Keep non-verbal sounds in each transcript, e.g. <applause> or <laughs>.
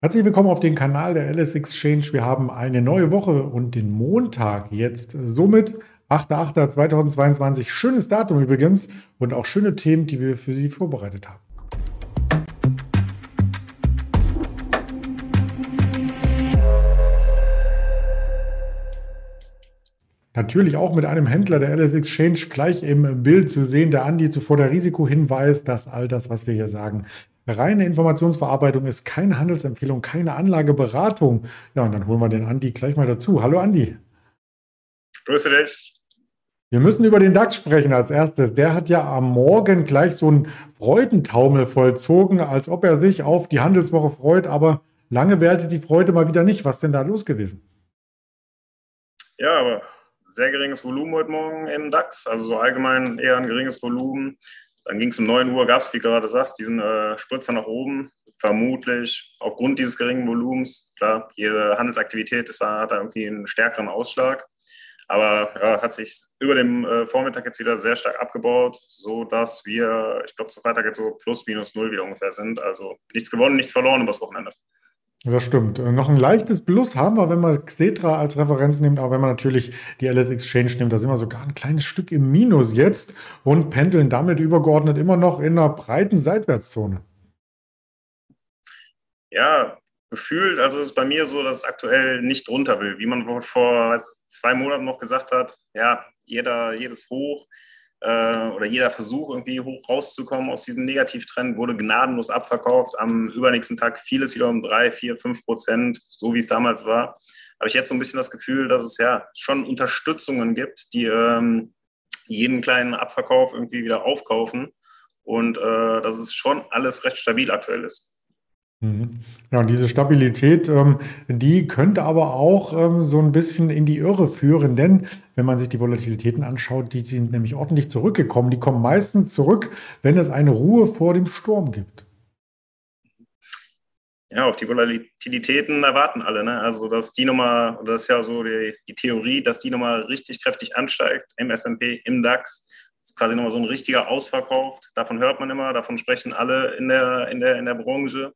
Herzlich willkommen auf den Kanal der LS Exchange. Wir haben eine neue Woche und den Montag jetzt. Somit 8.8.2022. Schönes Datum übrigens und auch schöne Themen, die wir für Sie vorbereitet haben. Natürlich auch mit einem Händler der LS Exchange gleich im Bild zu sehen. Der Andi zuvor der Risikohinweis, dass all das, was wir hier sagen, reine Informationsverarbeitung ist, keine Handelsempfehlung, keine Anlageberatung. Ja, und dann holen wir den Andi gleich mal dazu. Hallo Andi. Grüße dich. Wir müssen über den DAX sprechen als erstes. Der hat ja am Morgen gleich so einen Freudentaumel vollzogen, als ob er sich auf die Handelswoche freut, aber lange währte die Freude mal wieder nicht. Was ist denn da los gewesen? Ja, aber sehr geringes Volumen heute Morgen im DAX, also so allgemein eher ein geringes Volumen. Dann ging es um 9 Uhr, gab es, wie du gerade sagst, diesen äh, Spritzer nach oben. Vermutlich aufgrund dieses geringen Volumens. Klar, jede Handelsaktivität ist da, hat da irgendwie einen stärkeren Ausschlag. Aber ja, hat sich über dem äh, Vormittag jetzt wieder sehr stark abgebaut, sodass wir, ich glaube, zu Freitag jetzt so plus minus null wieder ungefähr sind. Also nichts gewonnen, nichts verloren übers Wochenende. Das stimmt. Äh, noch ein leichtes Plus haben wir, wenn man Xetra als Referenz nimmt, aber wenn man natürlich die LS Exchange nimmt, da sind wir sogar ein kleines Stück im Minus jetzt und pendeln damit übergeordnet immer noch in einer breiten Seitwärtszone. Ja, gefühlt, also ist bei mir so, dass es aktuell nicht runter will. Wie man vor weiß, zwei Monaten noch gesagt hat, ja, jeder, jedes Hoch äh, oder jeder Versuch, irgendwie hoch rauszukommen aus diesem Negativtrend, wurde gnadenlos abverkauft. Am übernächsten Tag fiel es wieder um drei, vier, fünf Prozent, so wie es damals war. Habe ich jetzt so ein bisschen das Gefühl, dass es ja schon Unterstützungen gibt, die ähm, jeden kleinen Abverkauf irgendwie wieder aufkaufen und äh, dass es schon alles recht stabil aktuell ist. Mhm. Ja, und diese Stabilität, ähm, die könnte aber auch ähm, so ein bisschen in die Irre führen, denn wenn man sich die Volatilitäten anschaut, die sind nämlich ordentlich zurückgekommen. Die kommen meistens zurück, wenn es eine Ruhe vor dem Sturm gibt. Ja, auf die Volatilitäten erwarten alle. Ne? Also, dass die nochmal, das ist ja so die, die Theorie, dass die nochmal richtig kräftig ansteigt im SP, im DAX. Das ist quasi nochmal so ein richtiger Ausverkauf. Davon hört man immer, davon sprechen alle in der, in der, in der Branche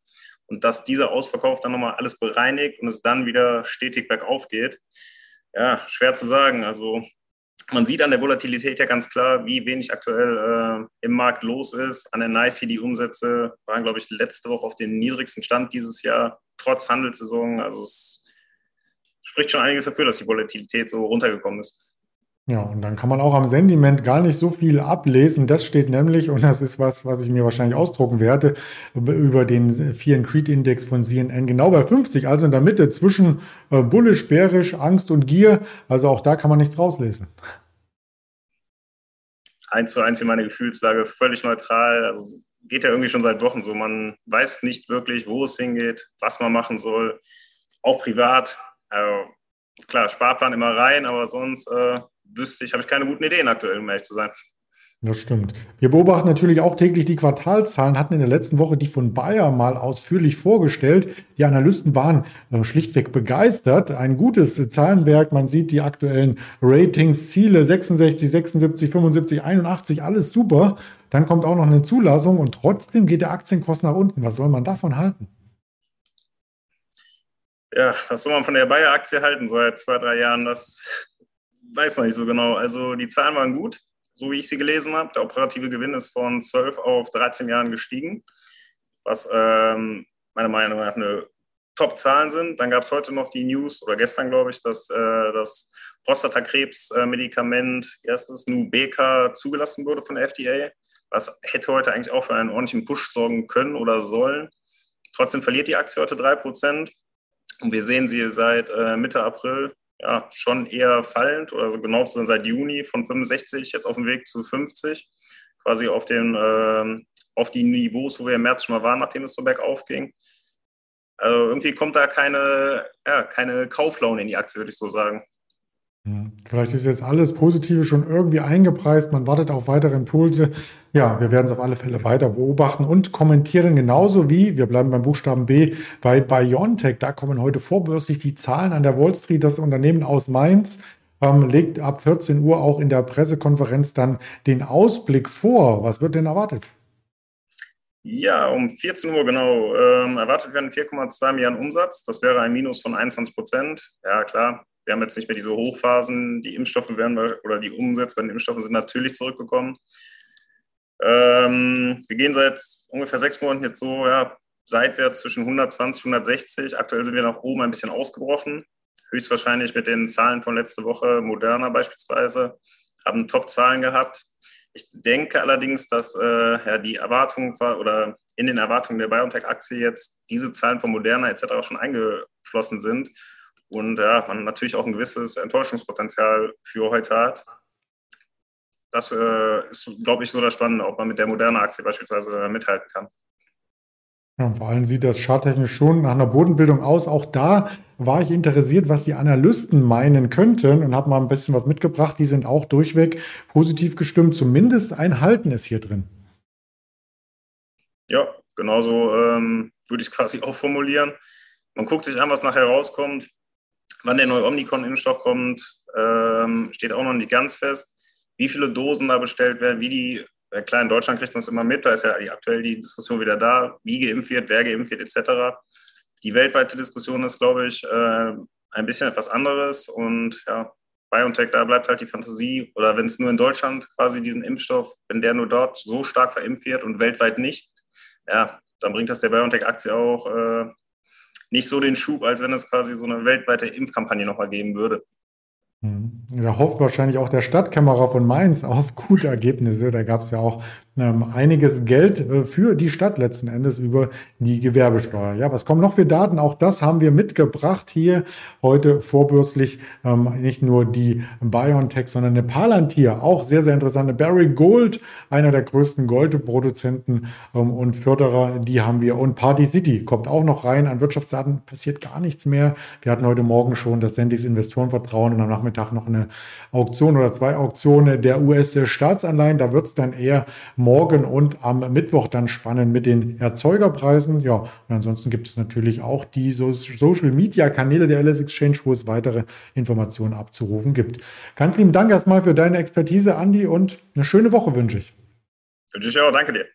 und dass dieser Ausverkauf dann nochmal alles bereinigt und es dann wieder stetig bergauf geht. Ja, schwer zu sagen. Also man sieht an der Volatilität ja ganz klar, wie wenig aktuell äh, im Markt los ist. An der NICE die Umsätze waren, glaube ich, letzte Woche auf dem niedrigsten Stand dieses Jahr, trotz Handelssaison. Also es spricht schon einiges dafür, dass die Volatilität so runtergekommen ist. Ja, und dann kann man auch am Sentiment gar nicht so viel ablesen. Das steht nämlich, und das ist was, was ich mir wahrscheinlich ausdrucken werde, über den Fear and Creed Index von CNN, genau bei 50, also in der Mitte zwischen äh, bullish, bärisch, Angst und Gier. Also auch da kann man nichts rauslesen. Eins zu eins in meine Gefühlslage, völlig neutral. Also geht ja irgendwie schon seit Wochen so. Man weiß nicht wirklich, wo es hingeht, was man machen soll. Auch privat. Also, klar, Sparplan immer rein, aber sonst äh, wüsste ich, habe ich keine guten Ideen aktuell, um ehrlich zu sein. Das stimmt. Wir beobachten natürlich auch täglich die Quartalzahlen, hatten in der letzten Woche die von Bayer mal ausführlich vorgestellt. Die Analysten waren äh, schlichtweg begeistert. Ein gutes Zahlenwerk. Man sieht die aktuellen Ratings, Ziele 66, 76, 75, 81, alles super. Dann kommt auch noch eine Zulassung und trotzdem geht der Aktienkurs nach unten. Was soll man davon halten? Ja, was soll man von der Bayer-Aktie halten seit zwei, drei Jahren? Das weiß man nicht so genau. Also die Zahlen waren gut, so wie ich sie gelesen habe. Der operative Gewinn ist von 12 auf 13 Jahren gestiegen, was ähm, meiner Meinung nach eine Top-Zahlen sind. Dann gab es heute noch die News, oder gestern glaube ich, dass äh, das Prostatakrebs-Medikament, erstes Nubeca, zugelassen wurde von der FDA. Was hätte heute eigentlich auch für einen ordentlichen Push sorgen können oder sollen. Trotzdem verliert die Aktie heute 3%. Und wir sehen sie seit äh, Mitte April ja, schon eher fallend oder so genau zu seit Juni von 65 jetzt auf dem Weg zu 50, quasi auf, den, äh, auf die Niveaus, wo wir im März schon mal waren, nachdem es so bergauf ging. Also irgendwie kommt da keine, ja, keine Kauflaune in die Aktie, würde ich so sagen. Vielleicht ist jetzt alles Positive schon irgendwie eingepreist. Man wartet auf weitere Impulse. Ja, wir werden es auf alle Fälle weiter beobachten und kommentieren genauso wie, wir bleiben beim Buchstaben B, bei BioNTech. Da kommen heute vorbörslich die Zahlen an der Wall Street. Das Unternehmen aus Mainz ähm, legt ab 14 Uhr auch in der Pressekonferenz dann den Ausblick vor. Was wird denn erwartet? Ja, um 14 Uhr genau. Ähm, erwartet werden 4,2 Milliarden Umsatz. Das wäre ein Minus von 21 Prozent. Ja, klar. Wir haben jetzt nicht mehr diese Hochphasen. Die Impfstoffe werden oder die Umsätze bei den Impfstoffen sind natürlich zurückgekommen. Ähm, wir gehen seit ungefähr sechs Monaten jetzt so ja, seitwärts zwischen 120 und 160. Aktuell sind wir nach oben ein bisschen ausgebrochen. Höchstwahrscheinlich mit den Zahlen von letzte Woche, Moderna beispielsweise, haben Top-Zahlen gehabt. Ich denke allerdings, dass äh, ja, die Erwartungen oder in den Erwartungen der BioNTech-Aktie jetzt diese Zahlen von Moderna etc. schon eingeflossen sind und ja, man natürlich auch ein gewisses Enttäuschungspotenzial für heute hat. Das äh, ist, glaube ich, so das Spannende, ob man mit der Moderna-Aktie beispielsweise mithalten kann. Ja, vor allem sieht das charttechnisch schon nach einer Bodenbildung aus. Auch da war ich interessiert, was die Analysten meinen könnten und habe mal ein bisschen was mitgebracht. Die sind auch durchweg positiv gestimmt. Zumindest ein Halten ist hier drin. Ja, genauso ähm, würde ich quasi <laughs> auch formulieren. Man guckt sich an, was nachher rauskommt. Wann der neue Omnicon-Impfstoff kommt, ähm, steht auch noch nicht ganz fest. Wie viele Dosen da bestellt werden, wie die Klar, in Deutschland kriegt man es immer mit, da ist ja aktuell die Diskussion wieder da, wie geimpft wird, wer geimpft wird, etc. Die weltweite Diskussion ist, glaube ich, äh, ein bisschen etwas anderes und ja, BioNTech, da bleibt halt die Fantasie, oder wenn es nur in Deutschland quasi diesen Impfstoff, wenn der nur dort so stark verimpft wird und weltweit nicht, ja, dann bringt das der BioNTech-Aktie auch äh, nicht so den Schub, als wenn es quasi so eine weltweite Impfkampagne nochmal geben würde. Mhm. Da hofft wahrscheinlich auch der Stadtkämmerer von Mainz auf gute Ergebnisse. Da gab es ja auch ähm, einiges Geld äh, für die Stadt letzten Endes über die Gewerbesteuer. Ja, was kommen noch für Daten? Auch das haben wir mitgebracht hier heute vorbürstlich. Ähm, nicht nur die BioNTech, sondern eine Palantir, auch sehr, sehr interessante. Barry Gold, einer der größten Goldproduzenten ähm, und Förderer, die haben wir. Und Party City kommt auch noch rein. An Wirtschaftsdaten passiert gar nichts mehr. Wir hatten heute Morgen schon das Sendis Investorenvertrauen und am Nachmittag noch eine Auktion oder zwei Auktionen der US-Staatsanleihen. Da wird es dann eher morgen und am Mittwoch dann spannend mit den Erzeugerpreisen. Ja, und ansonsten gibt es natürlich auch die Social Media Kanäle der LS Exchange, wo es weitere Informationen abzurufen gibt. Ganz lieben Dank erstmal für deine Expertise, Andi, und eine schöne Woche wünsche ich. Wünsche ich auch. Danke dir.